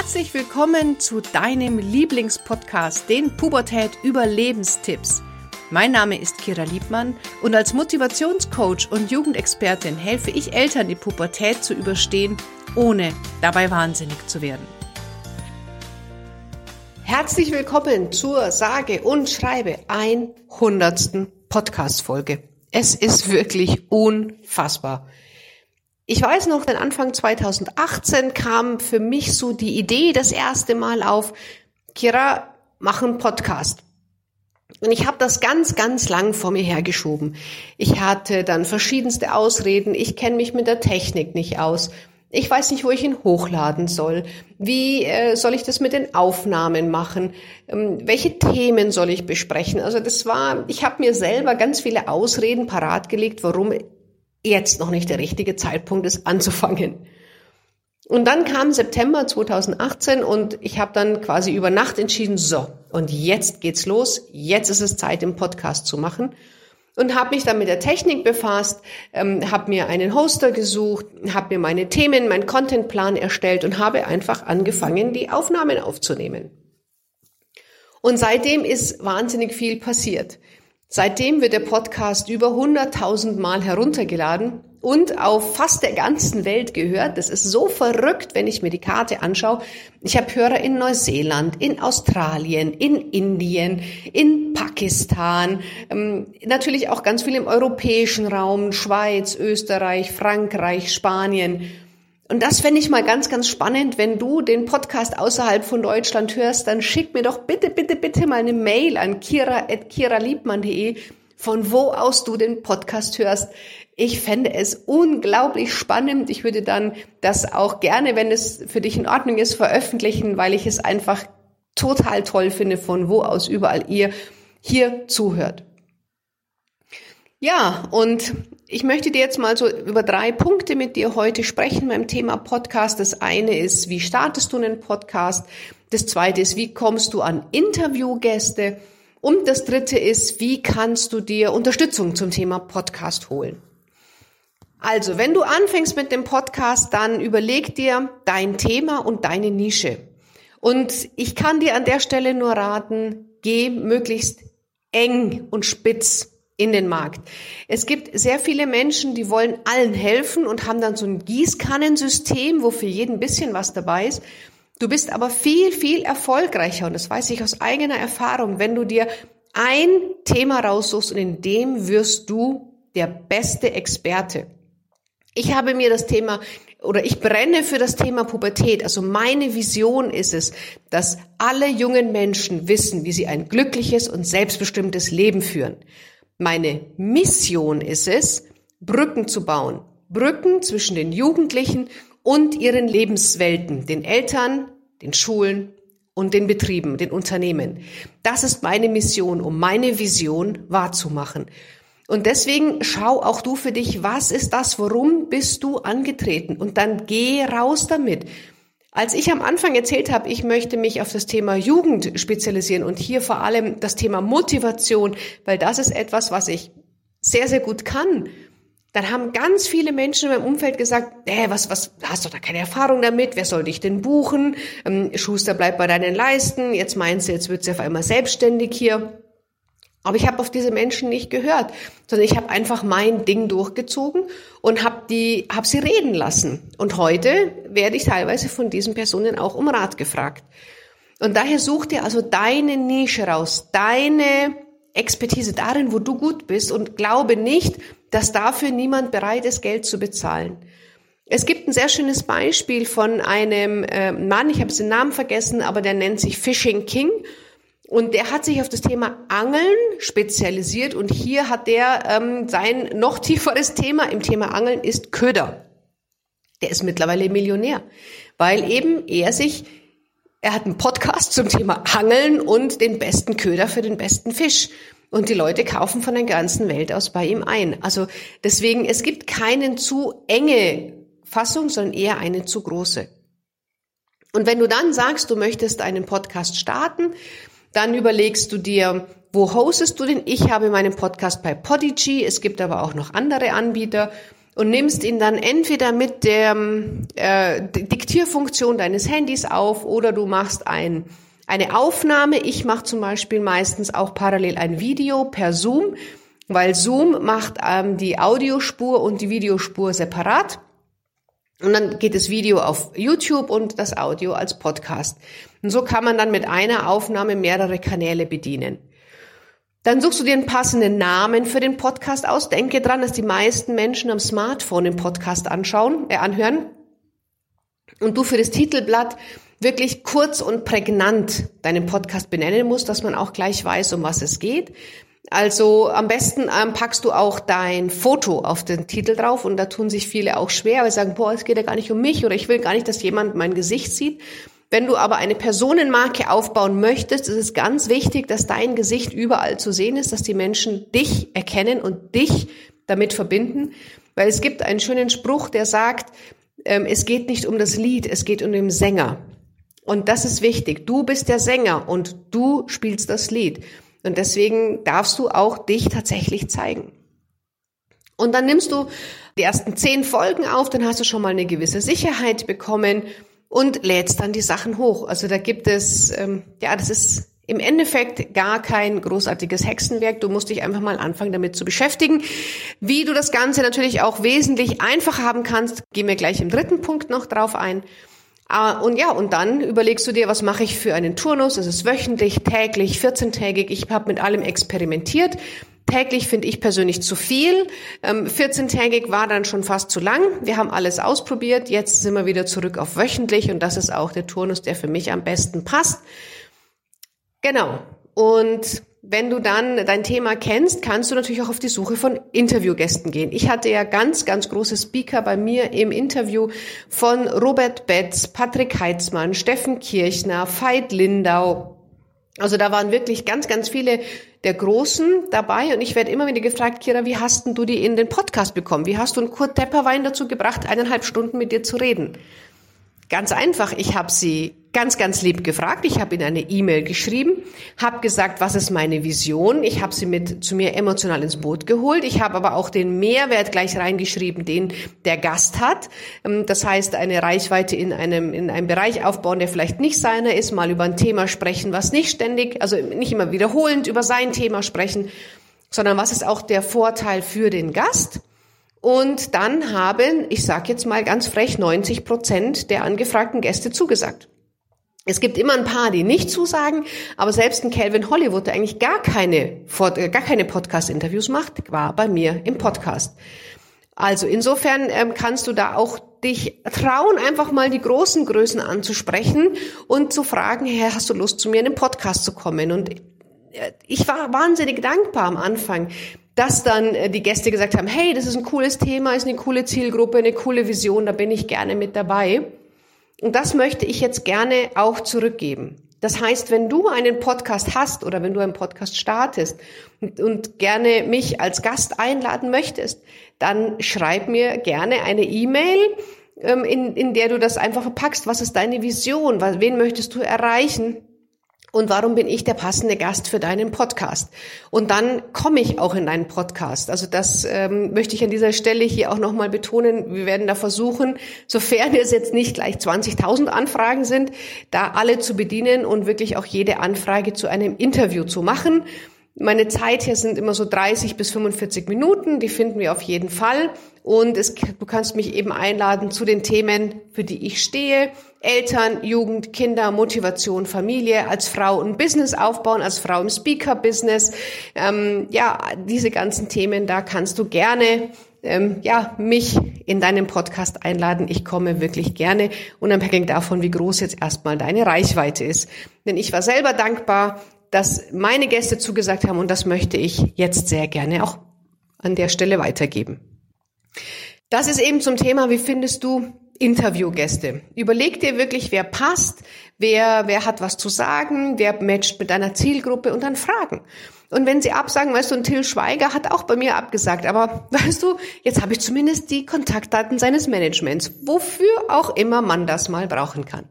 Herzlich willkommen zu deinem Lieblingspodcast, den Pubertät Überlebenstipps. Mein Name ist Kira Liebmann und als Motivationscoach und Jugendexpertin helfe ich Eltern, die Pubertät zu überstehen, ohne dabei wahnsinnig zu werden. Herzlich willkommen zur sage und schreibe 100. Podcast-Folge. Es ist wirklich unfassbar. Ich weiß noch, Anfang 2018 kam für mich so die Idee das erste Mal auf, Kira, mach einen Podcast. Und ich habe das ganz, ganz lang vor mir hergeschoben. Ich hatte dann verschiedenste Ausreden. Ich kenne mich mit der Technik nicht aus. Ich weiß nicht, wo ich ihn hochladen soll. Wie äh, soll ich das mit den Aufnahmen machen? Ähm, welche Themen soll ich besprechen? Also das war, ich habe mir selber ganz viele Ausreden parat gelegt, warum jetzt noch nicht der richtige Zeitpunkt ist, anzufangen. Und dann kam September 2018 und ich habe dann quasi über Nacht entschieden, so, und jetzt geht's los, jetzt ist es Zeit, den Podcast zu machen. Und habe mich dann mit der Technik befasst, ähm, habe mir einen Hoster gesucht, habe mir meine Themen, meinen Contentplan erstellt und habe einfach angefangen, die Aufnahmen aufzunehmen. Und seitdem ist wahnsinnig viel passiert. Seitdem wird der Podcast über 100.000 Mal heruntergeladen und auf fast der ganzen Welt gehört. Das ist so verrückt, wenn ich mir die Karte anschaue. Ich habe Hörer in Neuseeland, in Australien, in Indien, in Pakistan, ähm, natürlich auch ganz viel im europäischen Raum, Schweiz, Österreich, Frankreich, Spanien. Und das fände ich mal ganz, ganz spannend. Wenn du den Podcast außerhalb von Deutschland hörst, dann schick mir doch bitte, bitte, bitte mal eine Mail an kira.kiraliebmann.de, von wo aus du den Podcast hörst. Ich fände es unglaublich spannend. Ich würde dann das auch gerne, wenn es für dich in Ordnung ist, veröffentlichen, weil ich es einfach total toll finde, von wo aus überall ihr hier zuhört. Ja, und ich möchte dir jetzt mal so über drei Punkte mit dir heute sprechen beim Thema Podcast. Das eine ist, wie startest du einen Podcast? Das zweite ist, wie kommst du an Interviewgäste? Und das dritte ist, wie kannst du dir Unterstützung zum Thema Podcast holen? Also, wenn du anfängst mit dem Podcast, dann überleg dir dein Thema und deine Nische. Und ich kann dir an der Stelle nur raten, geh möglichst eng und spitz in den Markt. Es gibt sehr viele Menschen, die wollen allen helfen und haben dann so ein Gießkannensystem, wo für jeden ein bisschen was dabei ist. Du bist aber viel, viel erfolgreicher und das weiß ich aus eigener Erfahrung, wenn du dir ein Thema raussuchst und in dem wirst du der beste Experte. Ich habe mir das Thema oder ich brenne für das Thema Pubertät. Also meine Vision ist es, dass alle jungen Menschen wissen, wie sie ein glückliches und selbstbestimmtes Leben führen. Meine Mission ist es, Brücken zu bauen. Brücken zwischen den Jugendlichen und ihren Lebenswelten, den Eltern, den Schulen und den Betrieben, den Unternehmen. Das ist meine Mission, um meine Vision wahrzumachen. Und deswegen schau auch du für dich, was ist das, worum bist du angetreten? Und dann geh raus damit. Als ich am Anfang erzählt habe, ich möchte mich auf das Thema Jugend spezialisieren und hier vor allem das Thema Motivation, weil das ist etwas, was ich sehr, sehr gut kann, dann haben ganz viele Menschen in meinem Umfeld gesagt, äh, was, was, hast du da keine Erfahrung damit? Wer soll dich denn buchen? Ähm, Schuster bleibt bei deinen Leisten. Jetzt meinst du, jetzt wird sie auf einmal selbstständig hier. Aber ich habe auf diese Menschen nicht gehört, sondern ich habe einfach mein Ding durchgezogen und habe die, habe sie reden lassen. Und heute werde ich teilweise von diesen Personen auch um Rat gefragt. Und daher such dir also deine Nische raus, deine Expertise darin, wo du gut bist und glaube nicht, dass dafür niemand bereit ist, Geld zu bezahlen. Es gibt ein sehr schönes Beispiel von einem äh, Mann, ich habe den Namen vergessen, aber der nennt sich Fishing King und der hat sich auf das Thema Angeln spezialisiert und hier hat der ähm, sein noch tieferes Thema im Thema Angeln ist Köder. Der ist mittlerweile Millionär, weil eben er sich, er hat einen Podcast zum Thema Angeln und den besten Köder für den besten Fisch. Und die Leute kaufen von der ganzen Welt aus bei ihm ein. Also deswegen, es gibt keinen zu enge Fassung, sondern eher eine zu große. Und wenn du dann sagst, du möchtest einen Podcast starten, dann überlegst du dir, wo hostest du den? Ich habe meinen Podcast bei Podigy. Es gibt aber auch noch andere Anbieter. und nimmst ihn dann entweder mit der äh, Diktierfunktion deines Handys auf oder du machst ein, eine Aufnahme. Ich mache zum Beispiel meistens auch parallel ein Video per Zoom, weil Zoom macht ähm, die Audiospur und die Videospur separat. Und dann geht das Video auf YouTube und das Audio als Podcast. Und so kann man dann mit einer Aufnahme mehrere Kanäle bedienen. Dann suchst du dir einen passenden Namen für den Podcast aus. Denke dran, dass die meisten Menschen am Smartphone den Podcast anschauen, äh, anhören. Und du für das Titelblatt wirklich kurz und prägnant deinen Podcast benennen musst, dass man auch gleich weiß, um was es geht. Also am besten ähm, packst du auch dein Foto auf den Titel drauf und da tun sich viele auch schwer, weil sie sagen, boah, es geht ja gar nicht um mich oder ich will gar nicht, dass jemand mein Gesicht sieht. Wenn du aber eine Personenmarke aufbauen möchtest, ist es ganz wichtig, dass dein Gesicht überall zu sehen ist, dass die Menschen dich erkennen und dich damit verbinden, weil es gibt einen schönen Spruch, der sagt, ähm, es geht nicht um das Lied, es geht um den Sänger. Und das ist wichtig. Du bist der Sänger und du spielst das Lied. Und deswegen darfst du auch dich tatsächlich zeigen. Und dann nimmst du die ersten zehn Folgen auf, dann hast du schon mal eine gewisse Sicherheit bekommen und lädst dann die Sachen hoch. Also da gibt es, ähm, ja, das ist im Endeffekt gar kein großartiges Hexenwerk. Du musst dich einfach mal anfangen, damit zu beschäftigen. Wie du das Ganze natürlich auch wesentlich einfacher haben kannst, gehen wir gleich im dritten Punkt noch drauf ein. Ah, und ja, und dann überlegst du dir, was mache ich für einen Turnus? Ist es wöchentlich, täglich, 14-tägig? Ich habe mit allem experimentiert. Täglich finde ich persönlich zu viel. 14-tägig ähm, war dann schon fast zu lang. Wir haben alles ausprobiert. Jetzt sind wir wieder zurück auf wöchentlich und das ist auch der Turnus, der für mich am besten passt. Genau. Und wenn du dann dein Thema kennst, kannst du natürlich auch auf die Suche von Interviewgästen gehen. Ich hatte ja ganz, ganz große Speaker bei mir im Interview von Robert Betz, Patrick Heitzmann, Steffen Kirchner, Veit Lindau. Also da waren wirklich ganz, ganz viele der Großen dabei und ich werde immer wieder gefragt, Kira, wie hast denn du die in den Podcast bekommen? Wie hast du einen Kurt Tepperwein dazu gebracht, eineinhalb Stunden mit dir zu reden? Ganz einfach, ich habe sie ganz, ganz lieb gefragt. Ich habe ihnen eine E-Mail geschrieben, habe gesagt, was ist meine Vision. Ich habe sie mit zu mir emotional ins Boot geholt. Ich habe aber auch den Mehrwert gleich reingeschrieben, den der Gast hat. Ähm, das heißt, eine Reichweite in einem, in einem Bereich aufbauen, der vielleicht nicht seiner ist, mal über ein Thema sprechen, was nicht ständig, also nicht immer wiederholend über sein Thema sprechen, sondern was ist auch der Vorteil für den Gast. Und dann haben, ich sage jetzt mal ganz frech, 90 Prozent der angefragten Gäste zugesagt. Es gibt immer ein paar, die nicht zusagen, aber selbst ein Calvin Hollywood, der eigentlich gar keine, gar keine Podcast-Interviews macht, war bei mir im Podcast. Also insofern ähm, kannst du da auch dich trauen, einfach mal die großen Größen anzusprechen und zu fragen, hey, hast du Lust, zu mir in den Podcast zu kommen? Und äh, ich war wahnsinnig dankbar am Anfang, dass dann äh, die Gäste gesagt haben, hey, das ist ein cooles Thema, ist eine coole Zielgruppe, eine coole Vision, da bin ich gerne mit dabei. Und das möchte ich jetzt gerne auch zurückgeben. Das heißt, wenn du einen Podcast hast oder wenn du einen Podcast startest und, und gerne mich als Gast einladen möchtest, dann schreib mir gerne eine E-Mail, ähm, in, in der du das einfach verpackst. Was ist deine Vision? Wen möchtest du erreichen? Und warum bin ich der passende Gast für deinen Podcast? Und dann komme ich auch in deinen Podcast. Also das ähm, möchte ich an dieser Stelle hier auch nochmal betonen. Wir werden da versuchen, sofern es jetzt nicht gleich 20.000 Anfragen sind, da alle zu bedienen und wirklich auch jede Anfrage zu einem Interview zu machen. Meine Zeit hier sind immer so 30 bis 45 Minuten, die finden wir auf jeden Fall. Und es, du kannst mich eben einladen zu den Themen, für die ich stehe. Eltern, Jugend, Kinder, Motivation, Familie, als Frau ein Business aufbauen, als Frau im Speaker-Business. Ähm, ja, diese ganzen Themen, da kannst du gerne ähm, ja, mich in deinen Podcast einladen. Ich komme wirklich gerne, unabhängig davon, wie groß jetzt erstmal deine Reichweite ist. Denn ich war selber dankbar, dass meine Gäste zugesagt haben und das möchte ich jetzt sehr gerne auch an der Stelle weitergeben. Das ist eben zum Thema, wie findest du Interviewgäste? Überleg dir wirklich, wer passt, wer, wer hat was zu sagen, wer matcht mit deiner Zielgruppe und dann fragen. Und wenn sie absagen, weißt du, ein Till Schweiger hat auch bei mir abgesagt, aber weißt du, jetzt habe ich zumindest die Kontaktdaten seines Managements, wofür auch immer man das mal brauchen kann.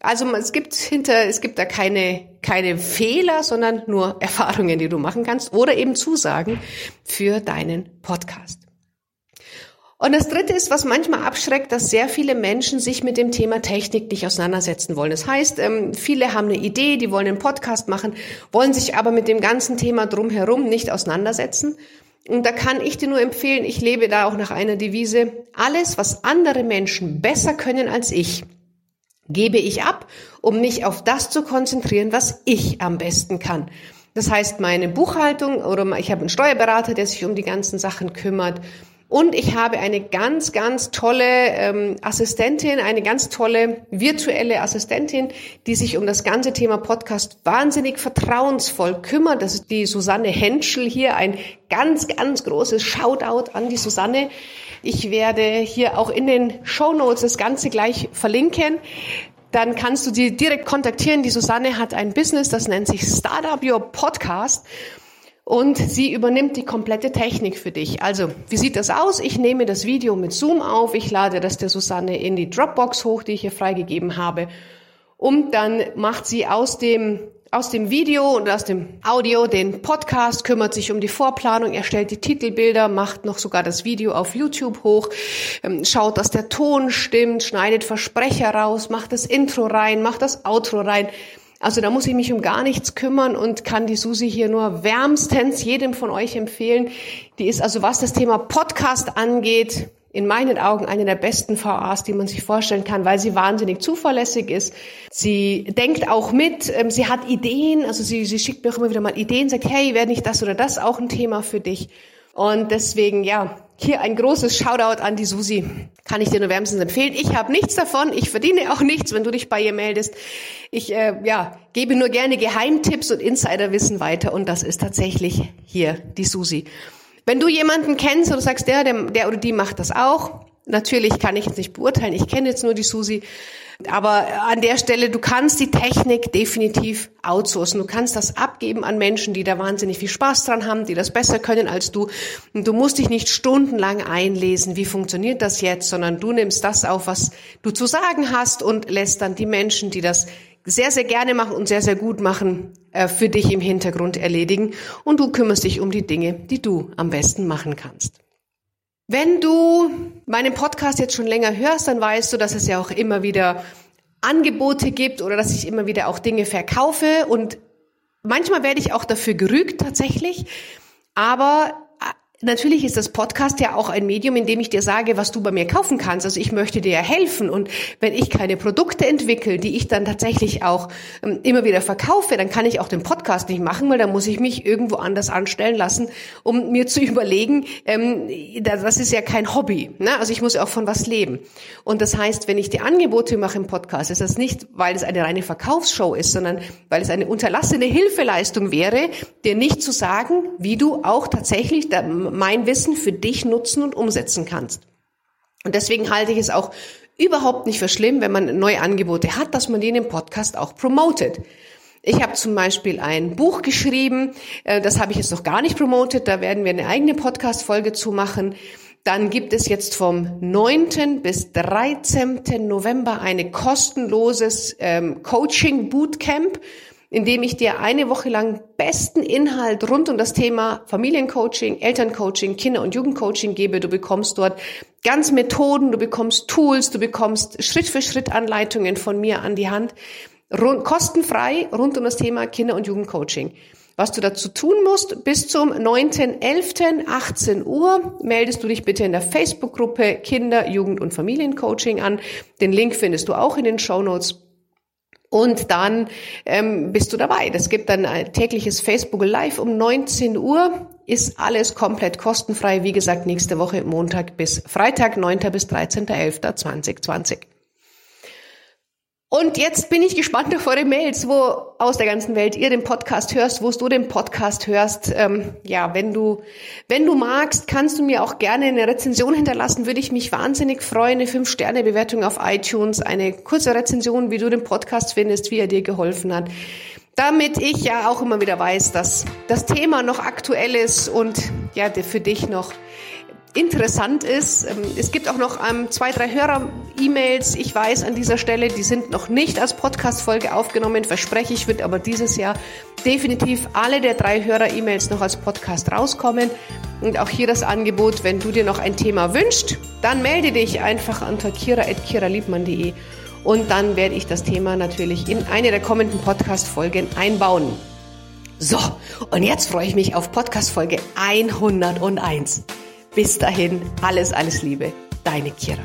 Also es gibt hinter, es gibt da keine, keine Fehler, sondern nur Erfahrungen, die du machen kannst oder eben Zusagen für deinen Podcast. Und das Dritte ist, was manchmal abschreckt, dass sehr viele Menschen sich mit dem Thema Technik nicht auseinandersetzen wollen. Das heißt, ähm, viele haben eine Idee, die wollen einen Podcast machen, wollen sich aber mit dem ganzen Thema drumherum nicht auseinandersetzen. Und da kann ich dir nur empfehlen, ich lebe da auch nach einer Devise, alles, was andere Menschen besser können als ich, gebe ich ab, um mich auf das zu konzentrieren, was ich am besten kann. Das heißt, meine Buchhaltung oder ich habe einen Steuerberater, der sich um die ganzen Sachen kümmert und ich habe eine ganz, ganz tolle ähm, Assistentin, eine ganz tolle virtuelle Assistentin, die sich um das ganze Thema Podcast wahnsinnig vertrauensvoll kümmert. Das ist die Susanne Henschel hier. Ein ganz, ganz großes Shoutout an die Susanne. Ich werde hier auch in den Show Notes das Ganze gleich verlinken dann kannst du sie direkt kontaktieren. Die Susanne hat ein Business, das nennt sich Startup Your Podcast und sie übernimmt die komplette Technik für dich. Also, wie sieht das aus? Ich nehme das Video mit Zoom auf, ich lade das der Susanne in die Dropbox hoch, die ich hier freigegeben habe. Und dann macht sie aus dem aus dem Video und aus dem Audio den Podcast, kümmert sich um die Vorplanung, erstellt die Titelbilder, macht noch sogar das Video auf YouTube hoch, ähm, schaut, dass der Ton stimmt, schneidet Versprecher raus, macht das Intro rein, macht das Outro rein. Also da muss ich mich um gar nichts kümmern und kann die Susi hier nur wärmstens jedem von euch empfehlen. Die ist also, was das Thema Podcast angeht, in meinen Augen eine der besten VAs, die man sich vorstellen kann, weil sie wahnsinnig zuverlässig ist. Sie denkt auch mit, ähm, sie hat Ideen, also sie, sie schickt mir auch immer wieder mal Ideen, sagt, hey, wäre nicht das oder das auch ein Thema für dich? Und deswegen, ja, hier ein großes Shoutout an die Susi. Kann ich dir nur wärmstens empfehlen. Ich habe nichts davon. Ich verdiene auch nichts, wenn du dich bei ihr meldest. Ich äh, ja, gebe nur gerne Geheimtipps und Insiderwissen weiter. Und das ist tatsächlich hier die Susi. Wenn du jemanden kennst oder sagst, der, der, der oder die macht das auch, natürlich kann ich jetzt nicht beurteilen. Ich kenne jetzt nur die Susi. Aber an der Stelle, du kannst die Technik definitiv outsourcen. Du kannst das abgeben an Menschen, die da wahnsinnig viel Spaß dran haben, die das besser können als du. Und du musst dich nicht stundenlang einlesen, wie funktioniert das jetzt, sondern du nimmst das auf, was du zu sagen hast und lässt dann die Menschen, die das sehr, sehr gerne machen und sehr, sehr gut machen, äh, für dich im Hintergrund erledigen. Und du kümmerst dich um die Dinge, die du am besten machen kannst. Wenn du meinen Podcast jetzt schon länger hörst, dann weißt du, dass es ja auch immer wieder Angebote gibt oder dass ich immer wieder auch Dinge verkaufe und manchmal werde ich auch dafür gerügt tatsächlich. Aber Natürlich ist das Podcast ja auch ein Medium, in dem ich dir sage, was du bei mir kaufen kannst. Also ich möchte dir ja helfen. Und wenn ich keine Produkte entwickle, die ich dann tatsächlich auch ähm, immer wieder verkaufe, dann kann ich auch den Podcast nicht machen, weil dann muss ich mich irgendwo anders anstellen lassen, um mir zu überlegen, ähm, das ist ja kein Hobby. Ne? Also ich muss ja auch von was leben. Und das heißt, wenn ich die Angebote mache im Podcast, ist das nicht, weil es eine reine Verkaufsshow ist, sondern weil es eine unterlassene Hilfeleistung wäre, dir nicht zu sagen, wie du auch tatsächlich mein Wissen für dich nutzen und umsetzen kannst. Und deswegen halte ich es auch überhaupt nicht für schlimm, wenn man neue Angebote hat, dass man die in dem Podcast auch promotet. Ich habe zum Beispiel ein Buch geschrieben, äh, das habe ich jetzt noch gar nicht promotet, da werden wir eine eigene Podcast-Folge zu machen. Dann gibt es jetzt vom 9. bis 13. November eine kostenloses ähm, Coaching Bootcamp indem ich dir eine Woche lang besten Inhalt rund um das Thema Familiencoaching, Elterncoaching, Kinder- und Jugendcoaching gebe. Du bekommst dort ganz Methoden, du bekommst Tools, du bekommst Schritt für Schritt Anleitungen von mir an die Hand, rund, kostenfrei rund um das Thema Kinder- und Jugendcoaching. Was du dazu tun musst, bis zum 9.11. 18 Uhr meldest du dich bitte in der Facebook-Gruppe Kinder-, Jugend- und Familiencoaching an. Den Link findest du auch in den Show Notes. Und dann ähm, bist du dabei. Das gibt dann ein tägliches Facebook Live um 19 Uhr. Ist alles komplett kostenfrei. Wie gesagt, nächste Woche Montag bis Freitag, 9. bis 13.11.2020. Und jetzt bin ich gespannt auf eure Mails, wo aus der ganzen Welt ihr den Podcast hörst, wo du den Podcast hörst. Ähm, ja, wenn du, wenn du magst, kannst du mir auch gerne eine Rezension hinterlassen. Würde ich mich wahnsinnig freuen. Eine 5-Sterne-Bewertung auf iTunes, eine kurze Rezension, wie du den Podcast findest, wie er dir geholfen hat. Damit ich ja auch immer wieder weiß, dass das Thema noch aktuell ist und ja, für dich noch interessant ist. Ähm, es gibt auch noch ähm, zwei, drei Hörer-E-Mails. Ich weiß an dieser Stelle, die sind noch nicht als Podcast-Folge aufgenommen, verspreche ich, wird aber dieses Jahr definitiv alle der drei Hörer-E-Mails noch als Podcast rauskommen. Und auch hier das Angebot, wenn du dir noch ein Thema wünschst, dann melde dich einfach unter kira.kiraliebmann.de und dann werde ich das Thema natürlich in eine der kommenden Podcast-Folgen einbauen. So, und jetzt freue ich mich auf Podcast-Folge 101. Bis dahin, alles, alles Liebe, deine Kira.